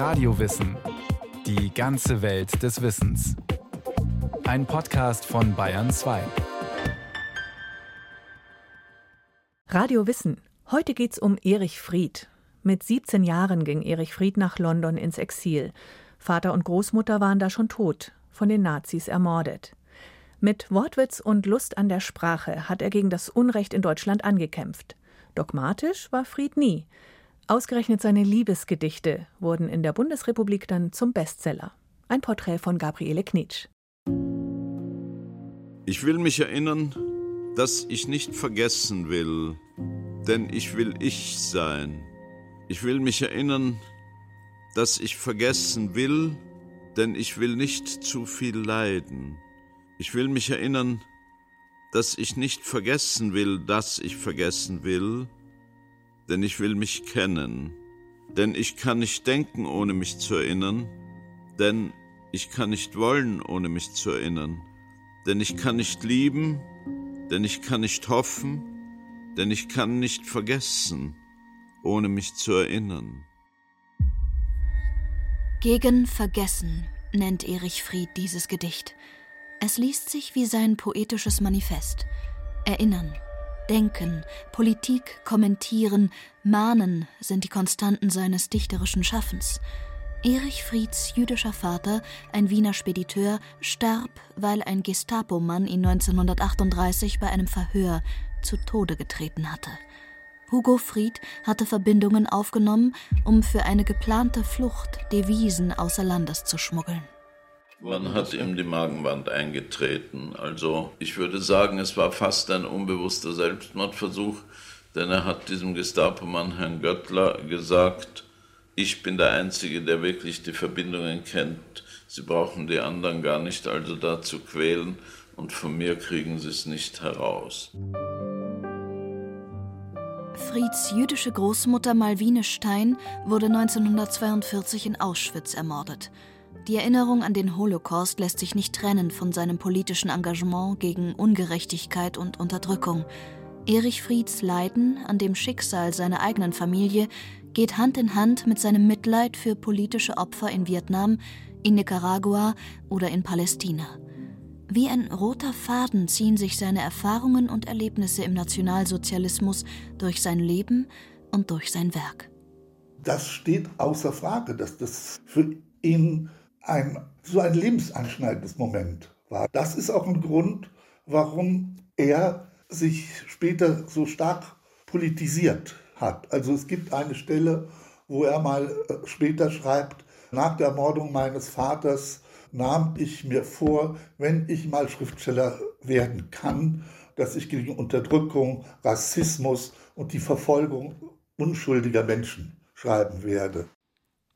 Radiowissen. Die ganze Welt des Wissens. Ein Podcast von Bayern 2. Radio Wissen. Heute geht's um Erich Fried. Mit 17 Jahren ging Erich Fried nach London ins Exil. Vater und Großmutter waren da schon tot, von den Nazis ermordet. Mit Wortwitz und Lust an der Sprache hat er gegen das Unrecht in Deutschland angekämpft. Dogmatisch war Fried nie. Ausgerechnet seine Liebesgedichte wurden in der Bundesrepublik dann zum Bestseller. Ein Porträt von Gabriele Knitsch. Ich will mich erinnern, dass ich nicht vergessen will, denn ich will ich sein. Ich will mich erinnern, dass ich vergessen will, denn ich will nicht zu viel leiden. Ich will mich erinnern, dass ich nicht vergessen will, dass ich vergessen will, denn ich will mich kennen, denn ich kann nicht denken, ohne mich zu erinnern, denn ich kann nicht wollen, ohne mich zu erinnern, denn ich kann nicht lieben, denn ich kann nicht hoffen, denn ich kann nicht vergessen, ohne mich zu erinnern. Gegen Vergessen nennt Erich Fried dieses Gedicht. Es liest sich wie sein poetisches Manifest. Erinnern, denken, Politik kommentieren, mahnen sind die Konstanten seines dichterischen Schaffens. Erich Frieds jüdischer Vater, ein Wiener Spediteur, starb, weil ein Gestapo-Mann ihn 1938 bei einem Verhör zu Tode getreten hatte. Hugo Fried hatte Verbindungen aufgenommen, um für eine geplante Flucht Devisen außer Landes zu schmuggeln. Man hat ihm die Magenwand eingetreten. Also ich würde sagen, es war fast ein unbewusster Selbstmordversuch, denn er hat diesem Gestapo-Mann Herrn Göttler gesagt, ich bin der Einzige, der wirklich die Verbindungen kennt. Sie brauchen die anderen gar nicht also da zu quälen und von mir kriegen sie es nicht heraus. Frieds jüdische Großmutter Malvine Stein wurde 1942 in Auschwitz ermordet. Die Erinnerung an den Holocaust lässt sich nicht trennen von seinem politischen Engagement gegen Ungerechtigkeit und Unterdrückung. Erich Frieds Leiden an dem Schicksal seiner eigenen Familie geht Hand in Hand mit seinem Mitleid für politische Opfer in Vietnam, in Nicaragua oder in Palästina. Wie ein roter Faden ziehen sich seine Erfahrungen und Erlebnisse im Nationalsozialismus durch sein Leben und durch sein Werk. Das steht außer Frage, dass das für ihn ein, so ein lebenseinschneidendes Moment war. Das ist auch ein Grund, warum er sich später so stark politisiert hat. Also es gibt eine Stelle, wo er mal äh, später schreibt, nach der Ermordung meines Vaters nahm ich mir vor, wenn ich mal Schriftsteller werden kann, dass ich gegen Unterdrückung, Rassismus und die Verfolgung unschuldiger Menschen schreiben werde.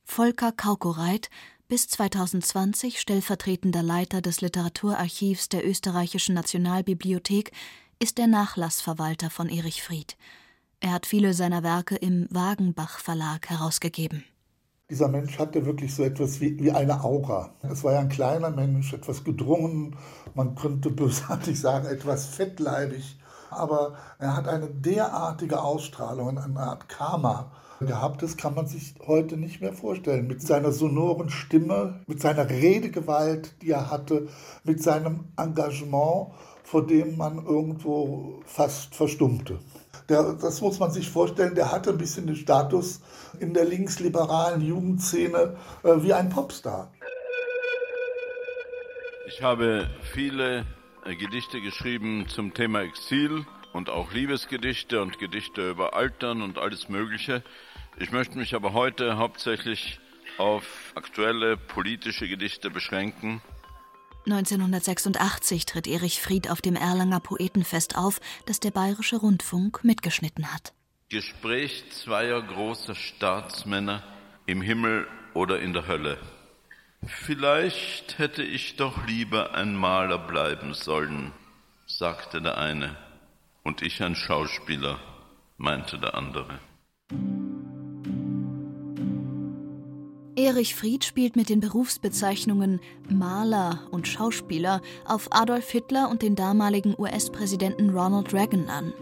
Volker Kaukoreit bis 2020 stellvertretender Leiter des Literaturarchivs der Österreichischen Nationalbibliothek, ist der Nachlassverwalter von Erich Fried. Er hat viele seiner Werke im Wagenbach Verlag herausgegeben. Dieser Mensch hatte wirklich so etwas wie, wie eine Aura. Es war ja ein kleiner Mensch, etwas gedrungen, man könnte bösartig sagen, etwas fettleibig. Aber er hat eine derartige Ausstrahlung, eine Art Karma gehabt. Das kann man sich heute nicht mehr vorstellen. Mit seiner sonoren Stimme, mit seiner Redegewalt, die er hatte, mit seinem Engagement, vor dem man irgendwo fast verstummte. Der, das muss man sich vorstellen, der hatte ein bisschen den Status in der linksliberalen Jugendszene äh, wie ein Popstar. Ich habe viele äh, Gedichte geschrieben zum Thema Exil und auch Liebesgedichte und Gedichte über Altern und alles Mögliche. Ich möchte mich aber heute hauptsächlich auf aktuelle politische Gedichte beschränken. 1986 tritt Erich Fried auf dem Erlanger Poetenfest auf, das der Bayerische Rundfunk mitgeschnitten hat. Gespräch zweier großer Staatsmänner im Himmel oder in der Hölle. Vielleicht hätte ich doch lieber ein Maler bleiben sollen, sagte der eine und ich ein Schauspieler, meinte der andere. Erich Fried spielt mit den Berufsbezeichnungen Maler und Schauspieler auf Adolf Hitler und den damaligen US-Präsidenten Ronald Reagan an.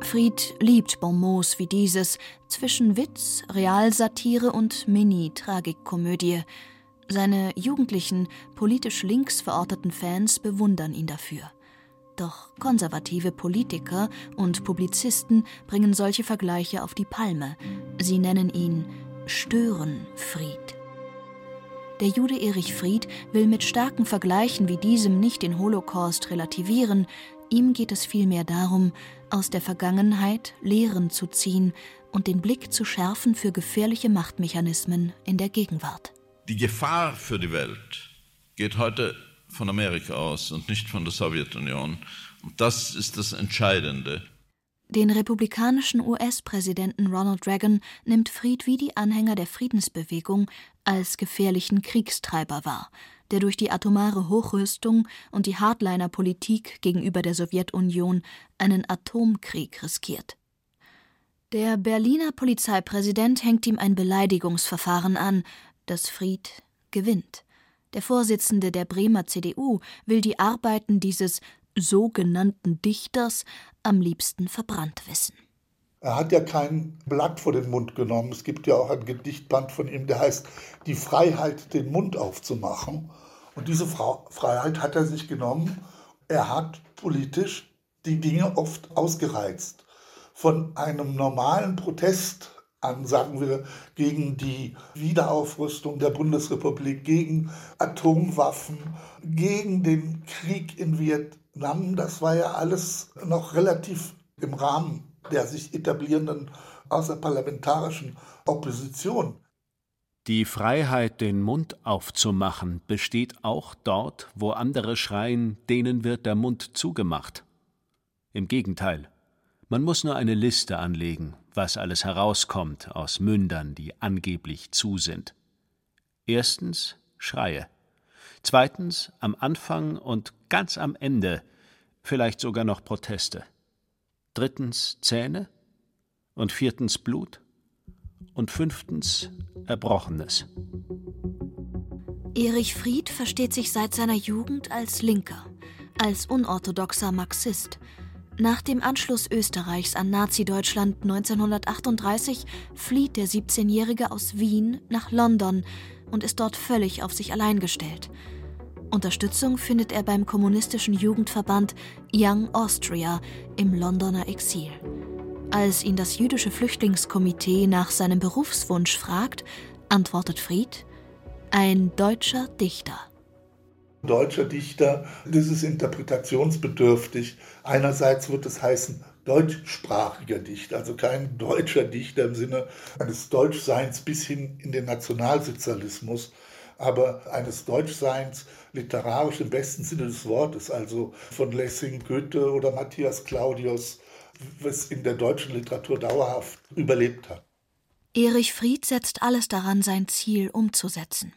Fried liebt Bonmots wie dieses zwischen Witz, Realsatire und Mini-Tragikkomödie. Seine jugendlichen, politisch links verorteten Fans bewundern ihn dafür. Doch konservative Politiker und Publizisten bringen solche Vergleiche auf die Palme. Sie nennen ihn Störenfried. Der Jude Erich Fried will mit starken Vergleichen wie diesem nicht den Holocaust relativieren, ihm geht es vielmehr darum, aus der Vergangenheit Lehren zu ziehen und den Blick zu schärfen für gefährliche Machtmechanismen in der Gegenwart. Die Gefahr für die Welt geht heute von Amerika aus und nicht von der Sowjetunion. Und das ist das Entscheidende. Den republikanischen US-Präsidenten Ronald Reagan nimmt Fried wie die Anhänger der Friedensbewegung als gefährlichen Kriegstreiber wahr, der durch die atomare Hochrüstung und die Hardliner-Politik gegenüber der Sowjetunion einen Atomkrieg riskiert. Der Berliner Polizeipräsident hängt ihm ein Beleidigungsverfahren an, das Fried gewinnt. Der Vorsitzende der Bremer CDU will die Arbeiten dieses sogenannten Dichters am liebsten verbrannt wissen. Er hat ja kein Blatt vor den Mund genommen. Es gibt ja auch ein Gedichtband von ihm, der heißt Die Freiheit, den Mund aufzumachen. Und diese Freiheit hat er sich genommen. Er hat politisch die Dinge oft ausgereizt. Von einem normalen Protest an, sagen wir, gegen die Wiederaufrüstung der Bundesrepublik, gegen Atomwaffen, gegen den Krieg in Vietnam Nam, das war ja alles noch relativ im Rahmen der sich etablierenden außerparlamentarischen Opposition. Die Freiheit, den Mund aufzumachen, besteht auch dort, wo andere schreien, denen wird der Mund zugemacht. Im Gegenteil, man muss nur eine Liste anlegen, was alles herauskommt aus Mündern, die angeblich zu sind. Erstens Schreie. Zweitens am Anfang und ganz am Ende vielleicht sogar noch Proteste. Drittens Zähne und viertens Blut und fünftens Erbrochenes. Erich Fried versteht sich seit seiner Jugend als Linker, als unorthodoxer Marxist. Nach dem Anschluss Österreichs an Nazi-Deutschland 1938 flieht der 17-Jährige aus Wien nach London und ist dort völlig auf sich allein gestellt. Unterstützung findet er beim kommunistischen Jugendverband Young Austria im Londoner Exil. Als ihn das jüdische Flüchtlingskomitee nach seinem Berufswunsch fragt, antwortet Fried, ein deutscher Dichter. Deutscher Dichter, das ist interpretationsbedürftig. Einerseits wird es heißen, deutschsprachiger Dichter, also kein deutscher Dichter im Sinne eines Deutschseins bis hin in den Nationalsozialismus, aber eines Deutschseins literarisch im besten Sinne des Wortes, also von Lessing, Goethe oder Matthias Claudius, was in der deutschen Literatur dauerhaft überlebt hat. Erich Fried setzt alles daran, sein Ziel umzusetzen.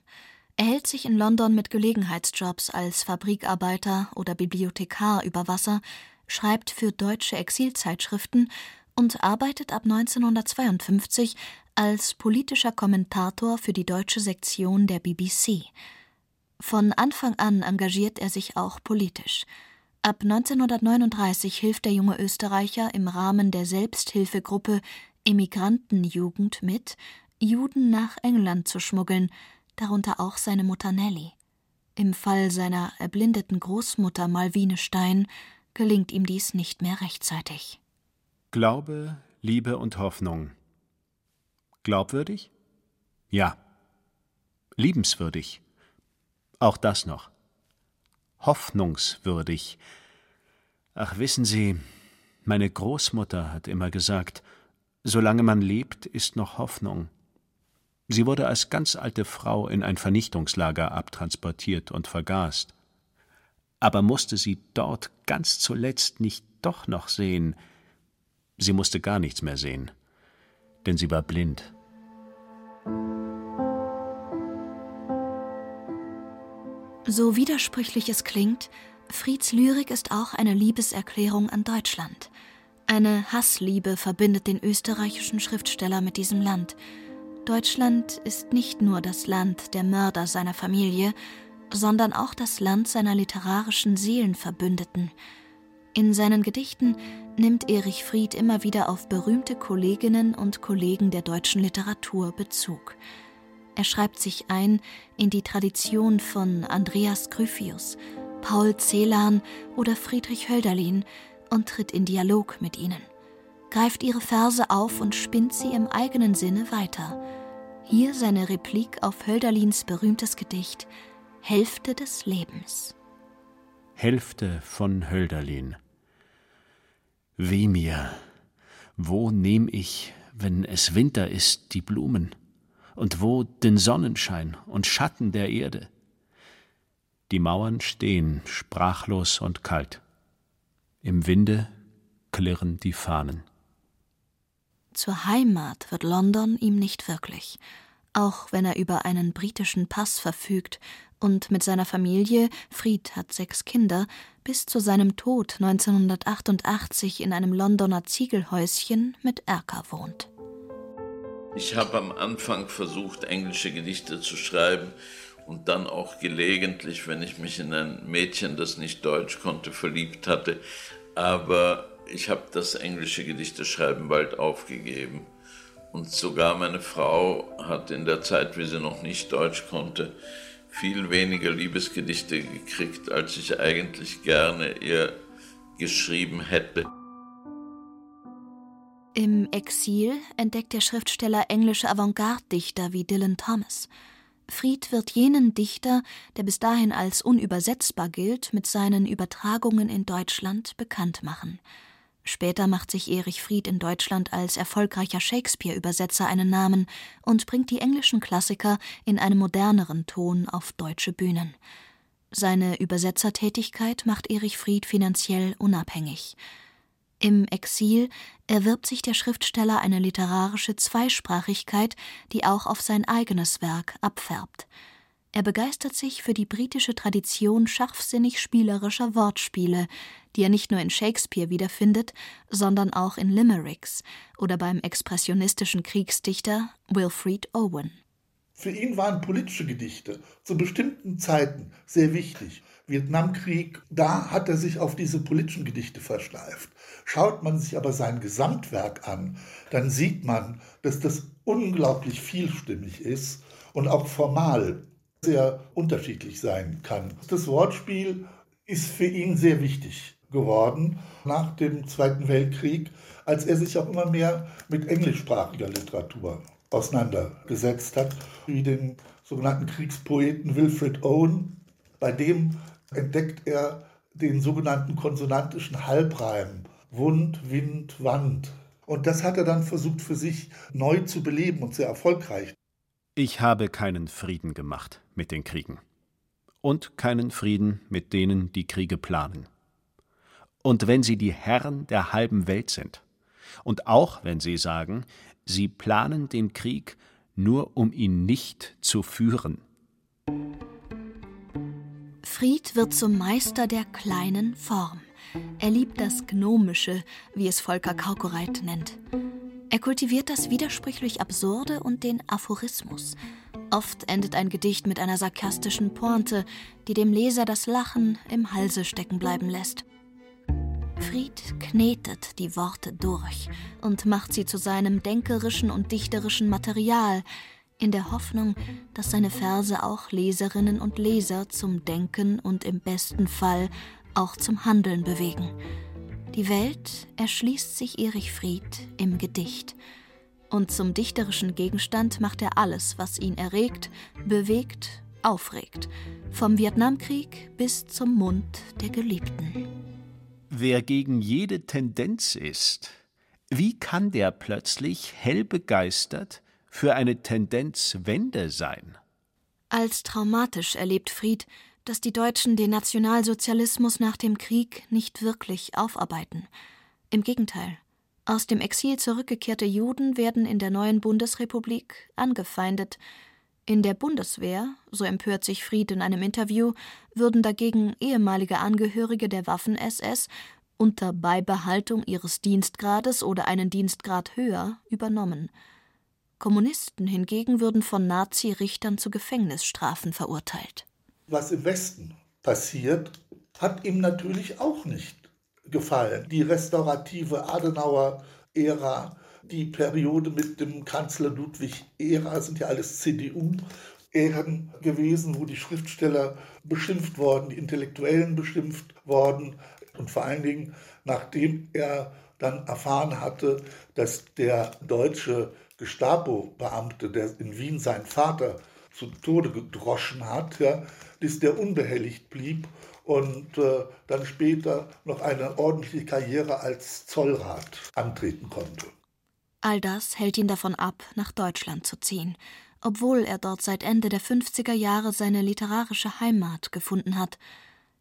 Er hält sich in London mit Gelegenheitsjobs als Fabrikarbeiter oder Bibliothekar über Wasser, schreibt für deutsche Exilzeitschriften und arbeitet ab 1952 als politischer Kommentator für die deutsche Sektion der BBC. Von Anfang an engagiert er sich auch politisch. Ab 1939 hilft der junge Österreicher im Rahmen der Selbsthilfegruppe Immigrantenjugend mit, Juden nach England zu schmuggeln, darunter auch seine Mutter Nelly. Im Fall seiner erblindeten Großmutter Malvine Stein gelingt ihm dies nicht mehr rechtzeitig. Glaube, Liebe und Hoffnung. Glaubwürdig? Ja. Liebenswürdig? Auch das noch. Hoffnungswürdig. Ach, wissen Sie, meine Großmutter hat immer gesagt, solange man lebt, ist noch Hoffnung. Sie wurde als ganz alte Frau in ein Vernichtungslager abtransportiert und vergast. Aber musste sie dort ganz zuletzt nicht doch noch sehen? Sie musste gar nichts mehr sehen, denn sie war blind. So widersprüchlich es klingt, Frieds Lyrik ist auch eine Liebeserklärung an Deutschland. Eine Hassliebe verbindet den österreichischen Schriftsteller mit diesem Land. Deutschland ist nicht nur das Land der Mörder seiner Familie, sondern auch das Land seiner literarischen Seelenverbündeten. In seinen Gedichten nimmt Erich Fried immer wieder auf berühmte Kolleginnen und Kollegen der deutschen Literatur Bezug. Er schreibt sich ein in die Tradition von Andreas Gryphius, Paul Celan oder Friedrich Hölderlin und tritt in Dialog mit ihnen, greift ihre Verse auf und spinnt sie im eigenen Sinne weiter. Hier seine Replik auf Hölderlins berühmtes Gedicht Hälfte des Lebens. Hälfte von Hölderlin. Weh mir, wo nehm ich, wenn es Winter ist, die Blumen, und wo den Sonnenschein und Schatten der Erde? Die Mauern stehen sprachlos und kalt. Im Winde klirren die Fahnen. Zur Heimat wird London ihm nicht wirklich, auch wenn er über einen britischen Pass verfügt und mit seiner Familie, Fried hat sechs Kinder, bis zu seinem Tod 1988 in einem Londoner Ziegelhäuschen mit Erker wohnt. Ich habe am Anfang versucht, englische Gedichte zu schreiben und dann auch gelegentlich, wenn ich mich in ein Mädchen, das nicht Deutsch konnte, verliebt hatte. Aber ich habe das englische Gedichteschreiben bald aufgegeben. Und sogar meine Frau hat in der Zeit, wie sie noch nicht Deutsch konnte, viel weniger Liebesgedichte gekriegt, als ich eigentlich gerne ihr geschrieben hätte. Im Exil entdeckt der Schriftsteller englische Avantgarde-Dichter wie Dylan Thomas. Fried wird jenen Dichter, der bis dahin als unübersetzbar gilt, mit seinen Übertragungen in Deutschland bekannt machen. Später macht sich Erich Fried in Deutschland als erfolgreicher Shakespeare-Übersetzer einen Namen und bringt die englischen Klassiker in einem moderneren Ton auf deutsche Bühnen. Seine Übersetzertätigkeit macht Erich Fried finanziell unabhängig. Im Exil erwirbt sich der Schriftsteller eine literarische Zweisprachigkeit, die auch auf sein eigenes Werk abfärbt. Er begeistert sich für die britische Tradition scharfsinnig spielerischer Wortspiele, die er nicht nur in Shakespeare wiederfindet, sondern auch in Limericks oder beim expressionistischen Kriegsdichter Wilfred Owen. Für ihn waren politische Gedichte zu bestimmten Zeiten sehr wichtig. Vietnamkrieg, da hat er sich auf diese politischen Gedichte verschleift. Schaut man sich aber sein Gesamtwerk an, dann sieht man, dass das unglaublich vielstimmig ist und auch formal sehr unterschiedlich sein kann. Das Wortspiel ist für ihn sehr wichtig geworden nach dem Zweiten Weltkrieg, als er sich auch immer mehr mit englischsprachiger Literatur auseinandergesetzt hat, wie den sogenannten Kriegspoeten Wilfred Owen. Bei dem entdeckt er den sogenannten konsonantischen Halbreim Wund, Wind, Wand. Und das hat er dann versucht für sich neu zu beleben und sehr erfolgreich. Ich habe keinen Frieden gemacht mit den Kriegen und keinen Frieden mit denen, die Kriege planen. Und wenn sie die Herren der halben Welt sind, und auch wenn sie sagen, sie planen den Krieg nur um ihn nicht zu führen. Fried wird zum Meister der kleinen Form. Er liebt das Gnomische, wie es Volker Kaukoreit nennt. Er kultiviert das widersprüchlich Absurde und den Aphorismus. Oft endet ein Gedicht mit einer sarkastischen Pointe, die dem Leser das Lachen im Halse stecken bleiben lässt. Fried knetet die Worte durch und macht sie zu seinem denkerischen und dichterischen Material, in der Hoffnung, dass seine Verse auch Leserinnen und Leser zum Denken und im besten Fall auch zum Handeln bewegen. Die Welt erschließt sich Erich Fried im Gedicht. Und zum dichterischen Gegenstand macht er alles, was ihn erregt, bewegt, aufregt. Vom Vietnamkrieg bis zum Mund der Geliebten. Wer gegen jede Tendenz ist, wie kann der plötzlich hell begeistert für eine Tendenzwende sein? Als traumatisch erlebt Fried, dass die Deutschen den Nationalsozialismus nach dem Krieg nicht wirklich aufarbeiten. Im Gegenteil. Aus dem Exil zurückgekehrte Juden werden in der neuen Bundesrepublik angefeindet. In der Bundeswehr, so empört sich Fried in einem Interview, würden dagegen ehemalige Angehörige der Waffen-SS unter Beibehaltung ihres Dienstgrades oder einen Dienstgrad höher übernommen. Kommunisten hingegen würden von Nazi-Richtern zu Gefängnisstrafen verurteilt was im Westen passiert, hat ihm natürlich auch nicht gefallen. Die restaurative Adenauer-Ära, die Periode mit dem Kanzler Ludwig-Ära sind ja alles CDU. Ähren gewesen, wo die Schriftsteller beschimpft worden, die Intellektuellen beschimpft worden und vor allen Dingen, nachdem er dann erfahren hatte, dass der deutsche Gestapo-Beamte, der in Wien seinen Vater zu Tode gedroschen hat, ja, bis der unbehelligt blieb und äh, dann später noch eine ordentliche Karriere als Zollrat antreten konnte. All das hält ihn davon ab, nach Deutschland zu ziehen, obwohl er dort seit Ende der 50er Jahre seine literarische Heimat gefunden hat.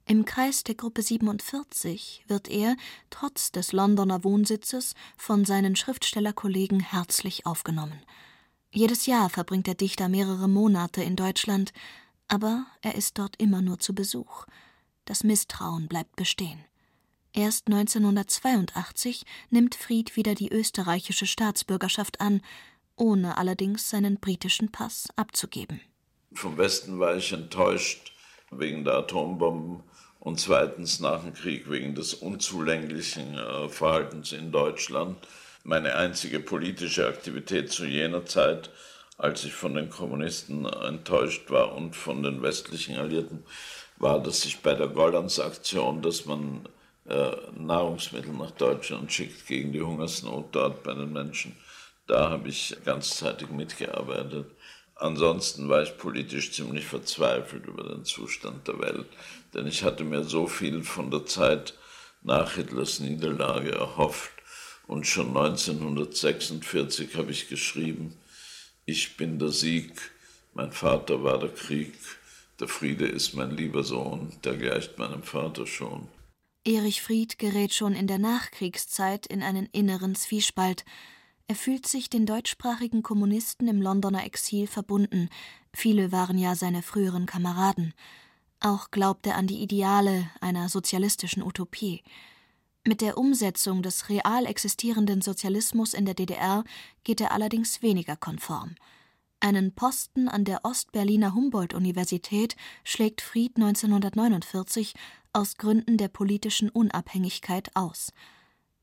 Im Kreis der Gruppe 47 wird er, trotz des Londoner Wohnsitzes, von seinen Schriftstellerkollegen herzlich aufgenommen. Jedes Jahr verbringt der Dichter mehrere Monate in Deutschland, aber er ist dort immer nur zu Besuch. Das Misstrauen bleibt bestehen. Erst 1982 nimmt Fried wieder die österreichische Staatsbürgerschaft an, ohne allerdings seinen britischen Pass abzugeben. Vom Westen war ich enttäuscht wegen der Atombomben und zweitens nach dem Krieg wegen des unzulänglichen äh, Verhaltens in Deutschland. Meine einzige politische Aktivität zu jener Zeit, als ich von den Kommunisten enttäuscht war und von den westlichen Alliierten, war, dass sich bei der Goldans-Aktion, dass man äh, Nahrungsmittel nach Deutschland schickt gegen die Hungersnot dort bei den Menschen, da habe ich ganzzeitig mitgearbeitet. Ansonsten war ich politisch ziemlich verzweifelt über den Zustand der Welt, denn ich hatte mir so viel von der Zeit nach Hitlers Niederlage erhofft. Und schon 1946 habe ich geschrieben, ich bin der Sieg, mein Vater war der Krieg, der Friede ist mein lieber Sohn, der gleicht meinem Vater schon. Erich Fried gerät schon in der Nachkriegszeit in einen inneren Zwiespalt. Er fühlt sich den deutschsprachigen Kommunisten im Londoner Exil verbunden. Viele waren ja seine früheren Kameraden. Auch glaubt er an die Ideale einer sozialistischen Utopie. Mit der Umsetzung des real existierenden Sozialismus in der DDR geht er allerdings weniger konform. Einen Posten an der Ostberliner Humboldt-Universität schlägt Fried 1949 aus Gründen der politischen Unabhängigkeit aus.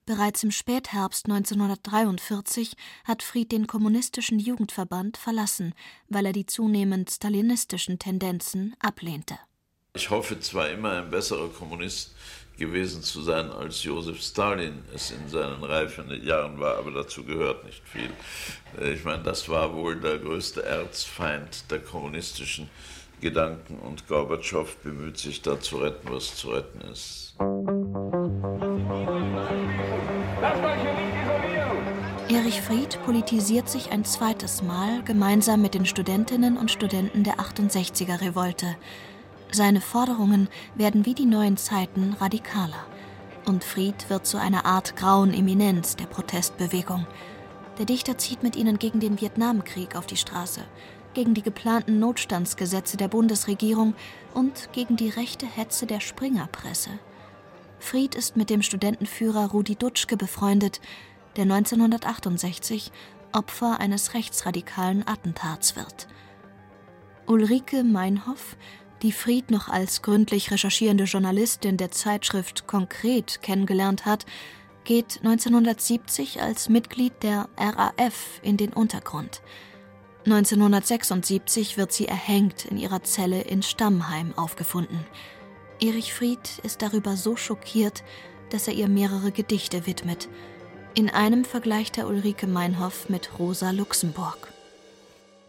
Bereits im Spätherbst 1943 hat Fried den kommunistischen Jugendverband verlassen, weil er die zunehmend stalinistischen Tendenzen ablehnte. Ich hoffe zwar immer ein besserer Kommunist gewesen zu sein, als Josef Stalin es in seinen reifen Jahren war, aber dazu gehört nicht viel. Äh, ich meine, das war wohl der größte Erzfeind der kommunistischen Gedanken und Gorbatschow bemüht sich da zu retten, was zu retten ist. Erich Fried politisiert sich ein zweites Mal gemeinsam mit den Studentinnen und Studenten der 68er Revolte. Seine Forderungen werden wie die neuen Zeiten radikaler. Und Fried wird zu einer Art grauen Eminenz der Protestbewegung. Der Dichter zieht mit ihnen gegen den Vietnamkrieg auf die Straße, gegen die geplanten Notstandsgesetze der Bundesregierung und gegen die rechte Hetze der Springerpresse. Fried ist mit dem Studentenführer Rudi Dutschke befreundet, der 1968 Opfer eines rechtsradikalen Attentats wird. Ulrike Meinhoff die Fried noch als gründlich recherchierende Journalistin der Zeitschrift Konkret kennengelernt hat, geht 1970 als Mitglied der RAF in den Untergrund. 1976 wird sie erhängt in ihrer Zelle in Stammheim aufgefunden. Erich Fried ist darüber so schockiert, dass er ihr mehrere Gedichte widmet. In einem vergleicht er Ulrike Meinhoff mit Rosa Luxemburg.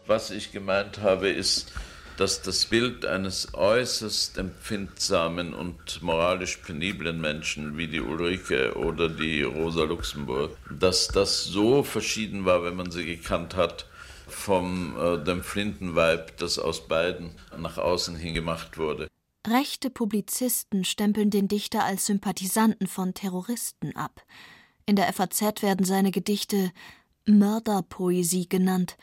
Was ich gemeint habe, ist, dass das Bild eines äußerst empfindsamen und moralisch peniblen Menschen wie die Ulrike oder die Rosa Luxemburg, dass das so verschieden war, wenn man sie gekannt hat, vom äh, dem Flintenweib, das aus beiden nach außen hin gemacht wurde. Rechte Publizisten stempeln den Dichter als Sympathisanten von Terroristen ab. In der FAZ werden seine Gedichte Mörderpoesie genannt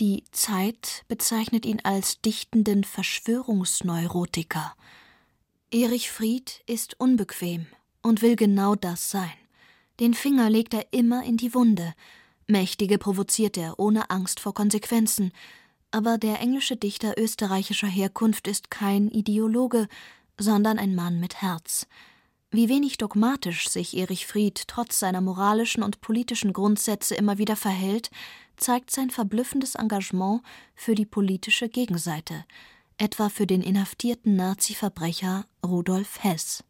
die Zeit bezeichnet ihn als dichtenden Verschwörungsneurotiker. Erich Fried ist unbequem und will genau das sein. Den Finger legt er immer in die Wunde. Mächtige provoziert er ohne Angst vor Konsequenzen. Aber der englische Dichter österreichischer Herkunft ist kein Ideologe, sondern ein Mann mit Herz. Wie wenig dogmatisch sich Erich Fried trotz seiner moralischen und politischen Grundsätze immer wieder verhält, zeigt sein verblüffendes Engagement für die politische Gegenseite, etwa für den inhaftierten Nazi-Verbrecher Rudolf Hess.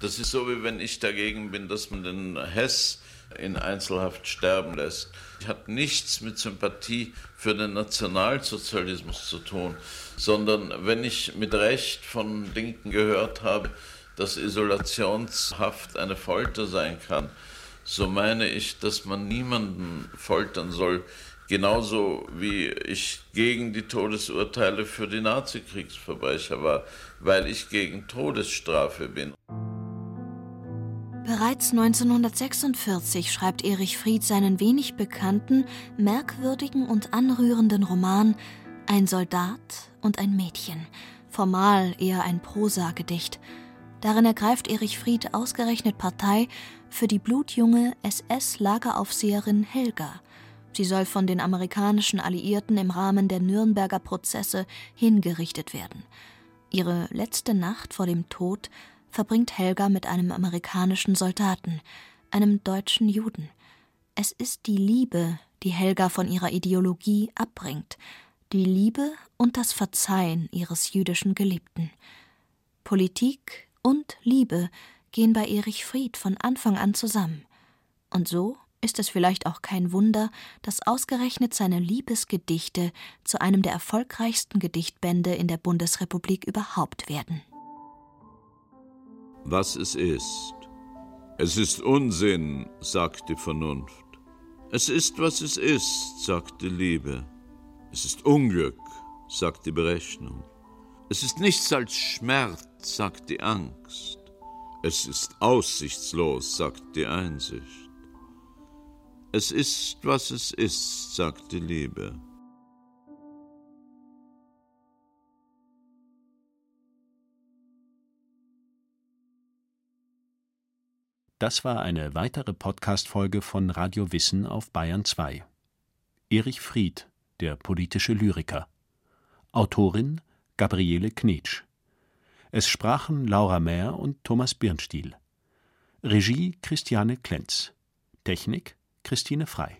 Das ist so, wie wenn ich dagegen bin, dass man den Hess in Einzelhaft sterben lässt. Hat nichts mit Sympathie für den Nationalsozialismus zu tun, sondern wenn ich mit Recht von Linken gehört habe, dass Isolationshaft eine Folter sein kann, so meine ich, dass man niemanden foltern soll, genauso wie ich gegen die Todesurteile für die Nazi-Kriegsverbrecher war, weil ich gegen Todesstrafe bin. Bereits 1946 schreibt Erich Fried seinen wenig bekannten, merkwürdigen und anrührenden Roman Ein Soldat und ein Mädchen, formal eher ein Prosagedicht. Darin ergreift Erich Fried ausgerechnet Partei für die blutjunge SS-Lageraufseherin Helga. Sie soll von den amerikanischen Alliierten im Rahmen der Nürnberger Prozesse hingerichtet werden. Ihre letzte Nacht vor dem Tod verbringt Helga mit einem amerikanischen Soldaten, einem deutschen Juden. Es ist die Liebe, die Helga von ihrer Ideologie abbringt, die Liebe und das Verzeihen ihres jüdischen Geliebten. Politik und Liebe gehen bei Erich Fried von Anfang an zusammen. Und so ist es vielleicht auch kein Wunder, dass ausgerechnet seine Liebesgedichte zu einem der erfolgreichsten Gedichtbände in der Bundesrepublik überhaupt werden was es ist. Es ist Unsinn, sagt die Vernunft. Es ist, was es ist, sagt die Liebe. Es ist Unglück, sagt die Berechnung. Es ist nichts als Schmerz, sagt die Angst. Es ist aussichtslos, sagt die Einsicht. Es ist, was es ist, sagt die Liebe. Das war eine weitere Podcast-Folge von Radio Wissen auf Bayern 2. Erich Fried, der politische Lyriker. Autorin Gabriele Knetsch. Es sprachen Laura Mehr und Thomas Birnstiel. Regie Christiane Klenz. Technik Christine Frei.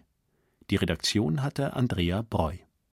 Die Redaktion hatte Andrea Breu.